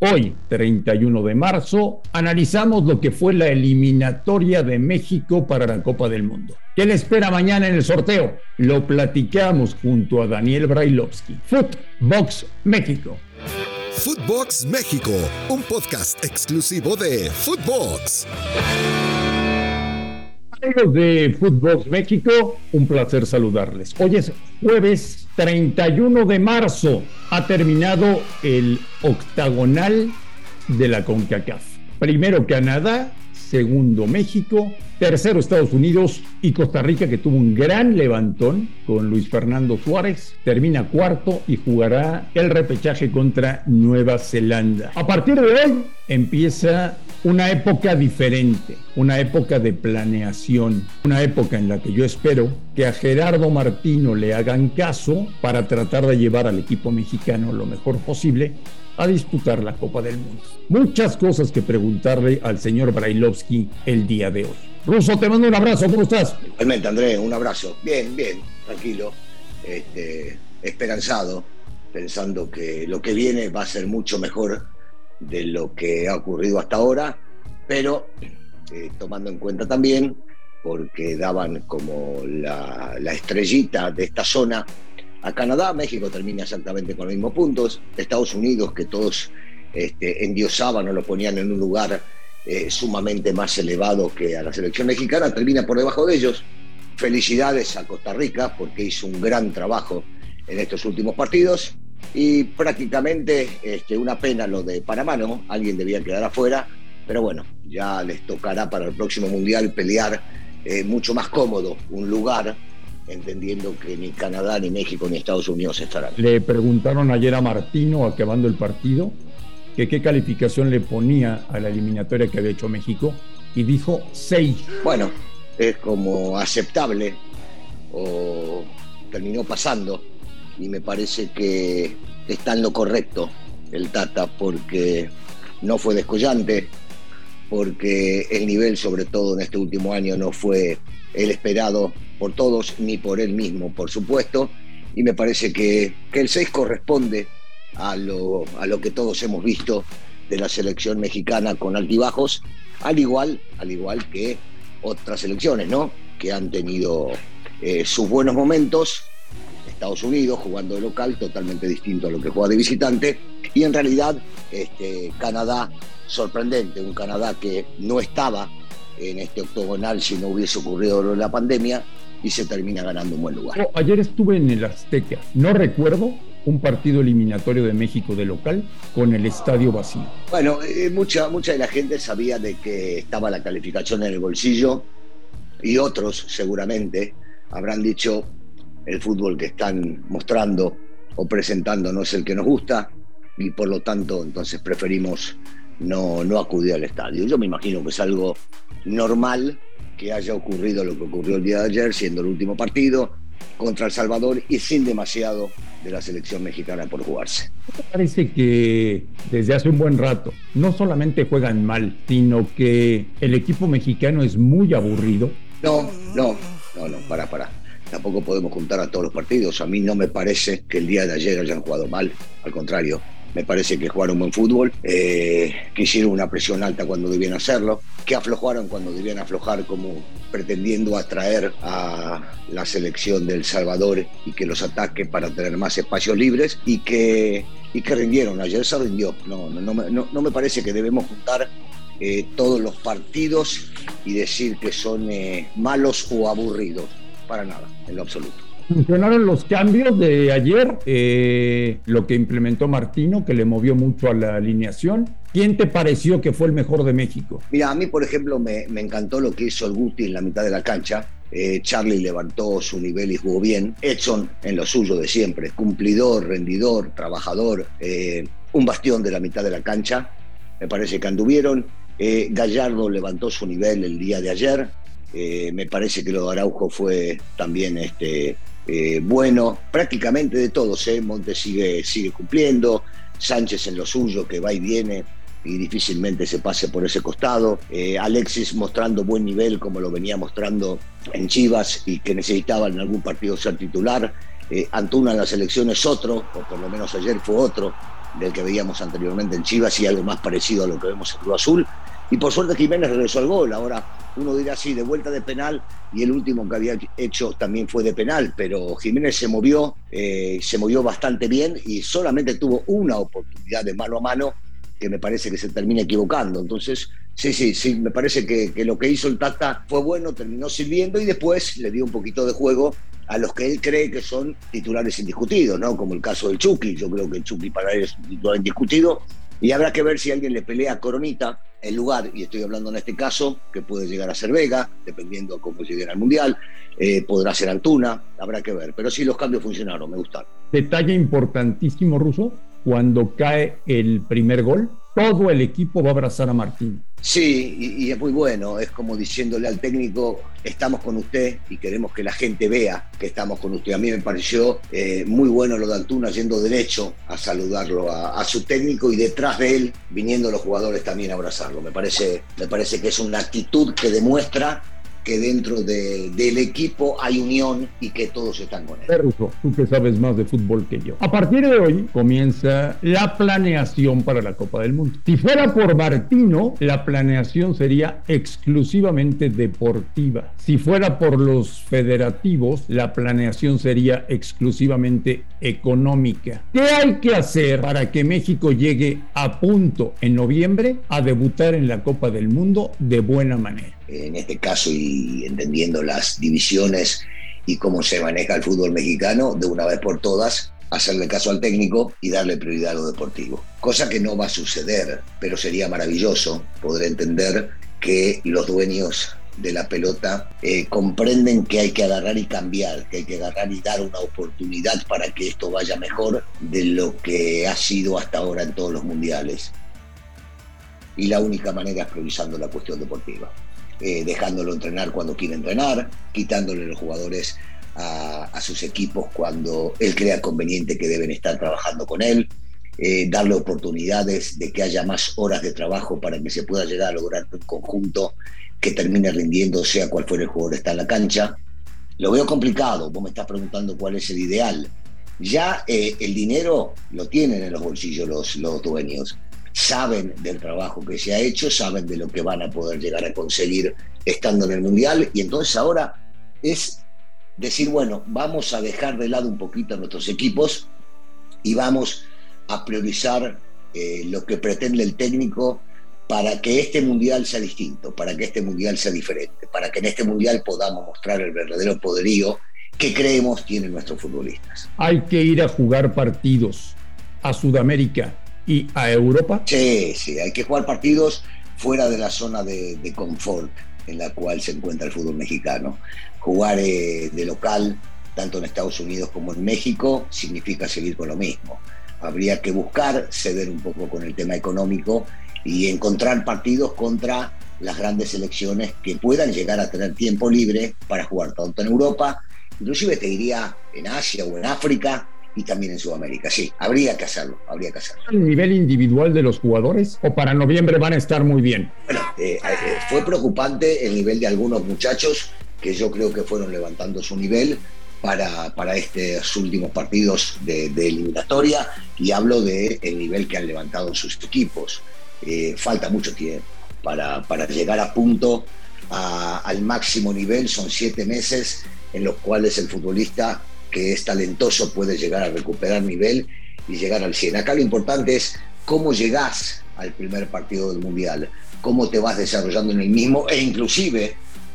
Hoy, 31 de marzo, analizamos lo que fue la eliminatoria de México para la Copa del Mundo. ¿Qué le espera mañana en el sorteo? Lo platicamos junto a Daniel Brailovsky. Footbox México. Footbox México, un podcast exclusivo de Footbox. Amigos de Footbox México, un placer saludarles. Hoy es jueves 31 de marzo. Ha terminado el octagonal de la CONCACAF. Primero Canadá, segundo México, tercero Estados Unidos y Costa Rica que tuvo un gran levantón con Luis Fernando Suárez. Termina cuarto y jugará el repechaje contra Nueva Zelanda. A partir de hoy empieza una época diferente, una época de planeación, una época en la que yo espero que a Gerardo Martino le hagan caso para tratar de llevar al equipo mexicano lo mejor posible a disputar la Copa del Mundo. Muchas cosas que preguntarle al señor Brailovsky el día de hoy. Ruso, te mando un abrazo, ¿cómo estás? Igualmente, Andrés, un abrazo. Bien, bien, tranquilo, este, esperanzado, pensando que lo que viene va a ser mucho mejor de lo que ha ocurrido hasta ahora, pero eh, tomando en cuenta también, porque daban como la, estrellita de esta zona a Canadá, México termina exactamente con los mismos puntos, Estados Unidos, que todos este, endiosaban o lo ponían en un lugar eh, sumamente más elevado que a la selección mexicana, termina por debajo de ellos. Felicidades a Costa Rica porque hizo un gran trabajo en estos últimos partidos y prácticamente este, una pena lo de Panamá, ¿no? Alguien debía quedar afuera, pero bueno, ya les tocará para el próximo Mundial pelear eh, mucho más cómodo un lugar, entendiendo que ni Canadá, ni México, ni Estados Unidos estarán. Le preguntaron ayer a Martino, acabando el partido, que qué calificación le ponía a la eliminatoria que había hecho México, y dijo 6. Bueno, es como aceptable, o terminó pasando y me parece que está en lo correcto el Tata porque no fue descollante, porque el nivel, sobre todo en este último año, no fue el esperado por todos, ni por él mismo, por supuesto, y me parece que, el 6 corresponde a lo, a lo que todos hemos visto de la selección mexicana con altibajos, al igual, al igual que otras selecciones, ¿no? Que han tenido eh, sus buenos momentos Estados Unidos jugando de local, totalmente distinto a lo que juega de visitante. Y en realidad, este, Canadá, sorprendente, un Canadá que no estaba en este octogonal si no hubiese ocurrido la pandemia y se termina ganando un buen lugar. Ayer estuve en el Azteca, no recuerdo un partido eliminatorio de México de local con el estadio vacío. Bueno, eh, mucha, mucha de la gente sabía de que estaba la calificación en el bolsillo y otros seguramente habrán dicho el fútbol que están mostrando o presentando no es el que nos gusta y por lo tanto entonces preferimos no, no acudir al estadio. Yo me imagino que es algo normal que haya ocurrido lo que ocurrió el día de ayer, siendo el último partido contra El Salvador y sin demasiado de la selección mexicana por jugarse. Parece que desde hace un buen rato no solamente juegan mal, sino que el equipo mexicano es muy aburrido? No, no, no, no, para, para tampoco podemos juntar a todos los partidos. A mí no me parece que el día de ayer hayan jugado mal, al contrario. Me parece que jugaron buen fútbol, eh, que hicieron una presión alta cuando debían hacerlo, que aflojaron cuando debían aflojar, como pretendiendo atraer a la selección del Salvador y que los ataque para tener más espacios libres y que, y que rindieron. Ayer se rindió. No, no, no, no me parece que debemos juntar eh, todos los partidos y decir que son eh, malos o aburridos para nada, en lo absoluto. Funcionaron los cambios de ayer, eh, lo que implementó Martino, que le movió mucho a la alineación. ¿Quién te pareció que fue el mejor de México? Mira, a mí, por ejemplo, me, encantó lo que hizo el Guti en la mitad de la cancha. Eh, Charlie levantó su nivel y jugó bien. Edson en lo suyo de siempre, cumplidor, rendidor, trabajador, eh, un bastión de la mitad de la cancha. Me parece que anduvieron. Gallardo levantó su nivel el día de ayer. Eh, me parece que lo de Araujo fue también este, eh, bueno, prácticamente de todos. ¿eh? Montes sigue, sigue cumpliendo, Sánchez en lo suyo, que va y viene y difícilmente se pase por ese costado. Alexis mostrando buen nivel como lo venía mostrando en Chivas y que necesitaba en algún partido ser titular. Antuna en la selección es otro, o por lo menos ayer fue otro, del que veíamos anteriormente en Chivas y algo más parecido a lo que vemos en Cruz Azul. Y por suerte Jiménez regresó al gol. Ahora uno dirá así, de vuelta de penal, y el último que había hecho también fue de penal, pero Jiménez se movió, eh, se movió bastante bien y solamente tuvo una oportunidad de mano a mano que me parece que se termina equivocando. Entonces, sí, sí, sí, me parece que, lo que hizo el Tata fue bueno, terminó sirviendo y después le dio un poquito de juego a los que él cree que son titulares indiscutidos, ¿no? Como el caso del Chucky, yo creo que el Chucky para él es un titular indiscutido y habrá que ver si alguien le pelea a Coronita el lugar, y estoy hablando en este caso, que puede llegar a ser Vega, dependiendo de cómo lleguen al Mundial, eh, podrá ser Altuna, habrá que ver. Pero sí, los cambios funcionaron, me gustan. Detalle importantísimo, Ruso, cuando cae el primer gol, todo el equipo va a abrazar a Martín. Sí, y, es muy bueno, es como diciéndole al técnico, estamos con usted y queremos que la gente vea que estamos con usted. A mí me pareció eh, muy bueno lo de Altuna yendo derecho a saludarlo a, a, su técnico y detrás de él viniendo los jugadores también a abrazarlo. Me parece, me parece que es una actitud que demuestra que dentro de, del equipo hay unión y que todos están con él. Russo, tú que sabes más de fútbol que yo. A partir de hoy comienza la planeación para la Copa del Mundo. Si fuera por Martino, la planeación sería exclusivamente deportiva. Si fuera por los federativos, la planeación sería exclusivamente económica. ¿Qué hay que hacer para que México llegue a punto en noviembre a debutar en la Copa del Mundo de buena manera? En este caso y entendiendo las divisiones y cómo se maneja el fútbol mexicano, de una vez por todas, hacerle caso al técnico y darle prioridad a lo deportivo. Cosa que no va a suceder, pero sería maravilloso poder entender que los dueños de la pelota eh, comprenden que hay que agarrar y cambiar, que hay que agarrar y dar una oportunidad para que esto vaya mejor de lo que ha sido hasta ahora en todos los mundiales. Y la única manera es priorizando la cuestión deportiva. Eh, dejándolo entrenar cuando quiere entrenar, quitándole los jugadores a, sus equipos cuando él crea conveniente que deben estar trabajando con él, eh, darle oportunidades de que haya más horas de trabajo para que se pueda llegar a lograr un conjunto que termine rindiendo, sea cual fuera el jugador que está en la cancha. Lo veo complicado, vos me estás preguntando cuál es el ideal. Ya eh, el dinero lo tienen en los bolsillos los, los dueños saben del trabajo que se ha hecho, saben de lo que van a poder llegar a conseguir estando en el Mundial y entonces ahora es decir, bueno, vamos a dejar de lado un poquito a nuestros equipos y vamos a priorizar eh, lo que pretende el técnico para que este mundial sea distinto, para que este mundial sea diferente, para que en este mundial podamos mostrar el verdadero poderío que creemos tienen nuestros futbolistas. Hay que ir a jugar partidos a Sudamérica, y a Europa? Sí, sí, hay que jugar partidos fuera de la zona de, confort en la cual se encuentra el fútbol mexicano. Jugar eh, de local, tanto en Estados Unidos como en México, significa seguir con lo mismo. Habría que buscar ceder un poco con el tema económico y encontrar partidos contra las grandes selecciones que puedan llegar a tener tiempo libre para jugar tanto en Europa, inclusive te diría en Asia o en África, y también en Sudamérica. Sí, habría que hacerlo, habría que hacerlo. ¿El nivel individual de los jugadores o para noviembre van a estar muy bien? Bueno, eh, eh, fue preocupante el nivel de algunos muchachos que yo creo que fueron levantando su nivel para, para estos últimos partidos de, eliminatoria y hablo del el nivel que han levantado sus equipos. Eh, falta mucho tiempo para, para llegar a punto al máximo nivel, son siete meses en los cuales el futbolista que es talentoso puede llegar a recuperar nivel y llegar al 100. Acá lo importante es cómo llegás al primer partido del Mundial, cómo te vas desarrollando en el mismo e inclusive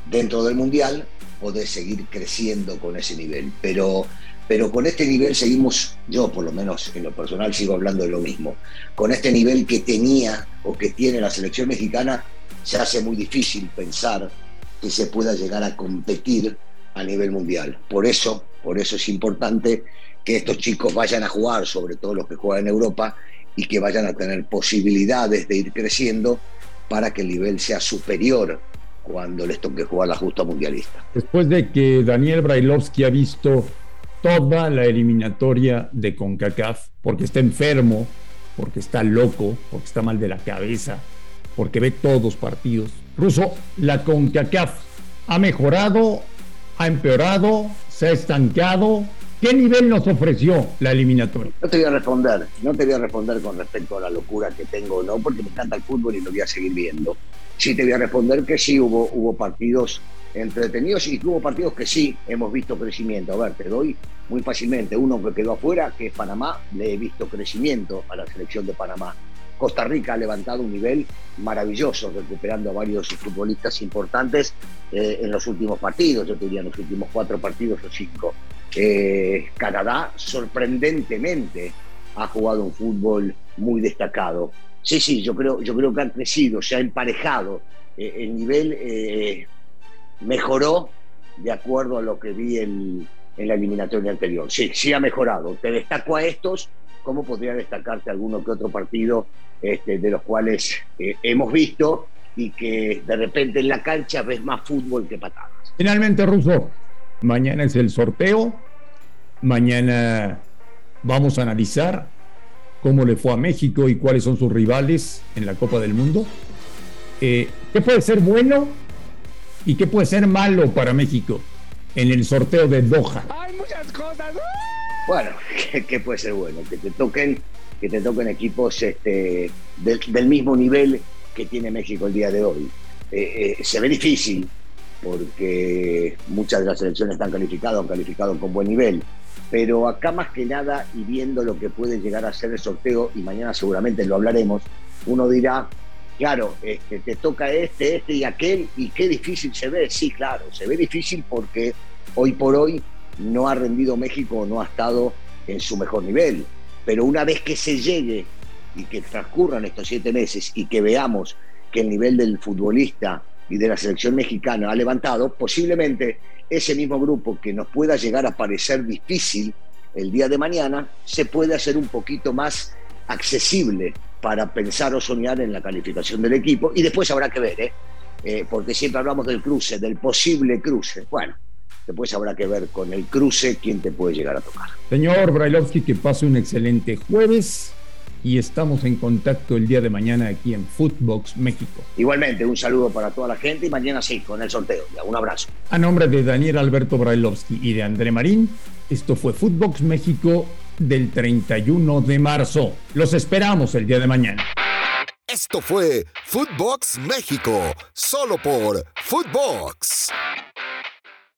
dentro del Mundial podés seguir creciendo con ese nivel. Pero, pero con este nivel seguimos, yo por lo menos en lo personal sigo hablando de lo mismo, con este nivel que tenía o que tiene la selección mexicana, se hace muy difícil pensar que se pueda llegar a competir a nivel mundial. Por eso, por eso es importante que estos chicos vayan a jugar, sobre todo los que juegan en Europa, y que vayan a tener posibilidades de ir creciendo para que el nivel sea superior cuando les toque jugar la justa mundialista. Después de que Daniel Brailovsky ha visto toda la eliminatoria de CONCACAF, porque está enfermo, porque está loco, porque está mal de la cabeza, porque ve todos partidos. Ruso, la CONCACAF ha mejorado ha empeorado, se ha estancado. ¿Qué nivel nos ofreció la eliminatoria? No te voy a responder, no te voy a responder con respecto a la locura que tengo o no, porque me encanta el fútbol y lo voy a seguir viendo. Sí te voy a responder que sí hubo, hubo partidos entretenidos y hubo partidos que sí hemos visto crecimiento. A ver, te doy muy fácilmente uno que quedó afuera, que es Panamá, le he visto crecimiento a la selección de Panamá. Costa Rica ha levantado un nivel maravilloso, recuperando a varios futbolistas importantes eh, en los últimos partidos, yo diría en los últimos cuatro partidos o cinco. Eh, Canadá, sorprendentemente, ha jugado un fútbol muy destacado. Sí, sí, yo creo, yo creo que han crecido, se ha emparejado. Eh, el nivel mejoró de acuerdo a lo que vi en, en la eliminatoria anterior. Sí, sí ha mejorado. Te destaco a estos cómo podría destacarte alguno que otro partido este, de los cuales eh, hemos visto y que de repente en la cancha ves más fútbol que patadas. Finalmente, Russo, mañana es el sorteo, mañana vamos a analizar cómo le fue a México y cuáles son sus rivales en la Copa del Mundo. Eh, ¿Qué puede ser bueno y qué puede ser malo para México en el sorteo de Doha? Hay muchas cosas. Bueno, ¿qué, puede ser bueno? Que te toquen, que te toquen equipos este, del, mismo nivel que tiene México el día de hoy. Eh, eh, se ve difícil porque muchas de las selecciones están calificadas, han calificado con buen nivel. Pero acá más que nada, y viendo lo que puede llegar a ser el sorteo, y mañana seguramente lo hablaremos, uno dirá, claro, este, te toca este, este y aquel, y qué difícil se ve. Sí, claro, se ve difícil porque hoy por hoy no ha rendido México, no ha estado en su mejor nivel. Pero una vez que se llegue y que transcurran estos siete meses y que veamos que el nivel del futbolista y de la selección mexicana ha levantado, posiblemente ese mismo grupo que nos pueda llegar a parecer difícil el día de mañana, se puede hacer un poquito más accesible para pensar o soñar en la calificación del equipo. Y después habrá que ver, ¿eh? Eh, porque siempre hablamos del cruce, del posible cruce. Bueno, Después habrá que ver con el cruce quién te puede llegar a tocar. Señor Brailovsky, que pase un excelente jueves y estamos en contacto el día de mañana aquí en Footbox México. Igualmente, un saludo para toda la gente y mañana sí, con el sorteo. un abrazo. A nombre de Daniel Alberto Brailovsky y de André Marín, esto fue Footbox México del 31 de marzo. Los esperamos el día de mañana. Esto fue Footbox México, solo por Footbox.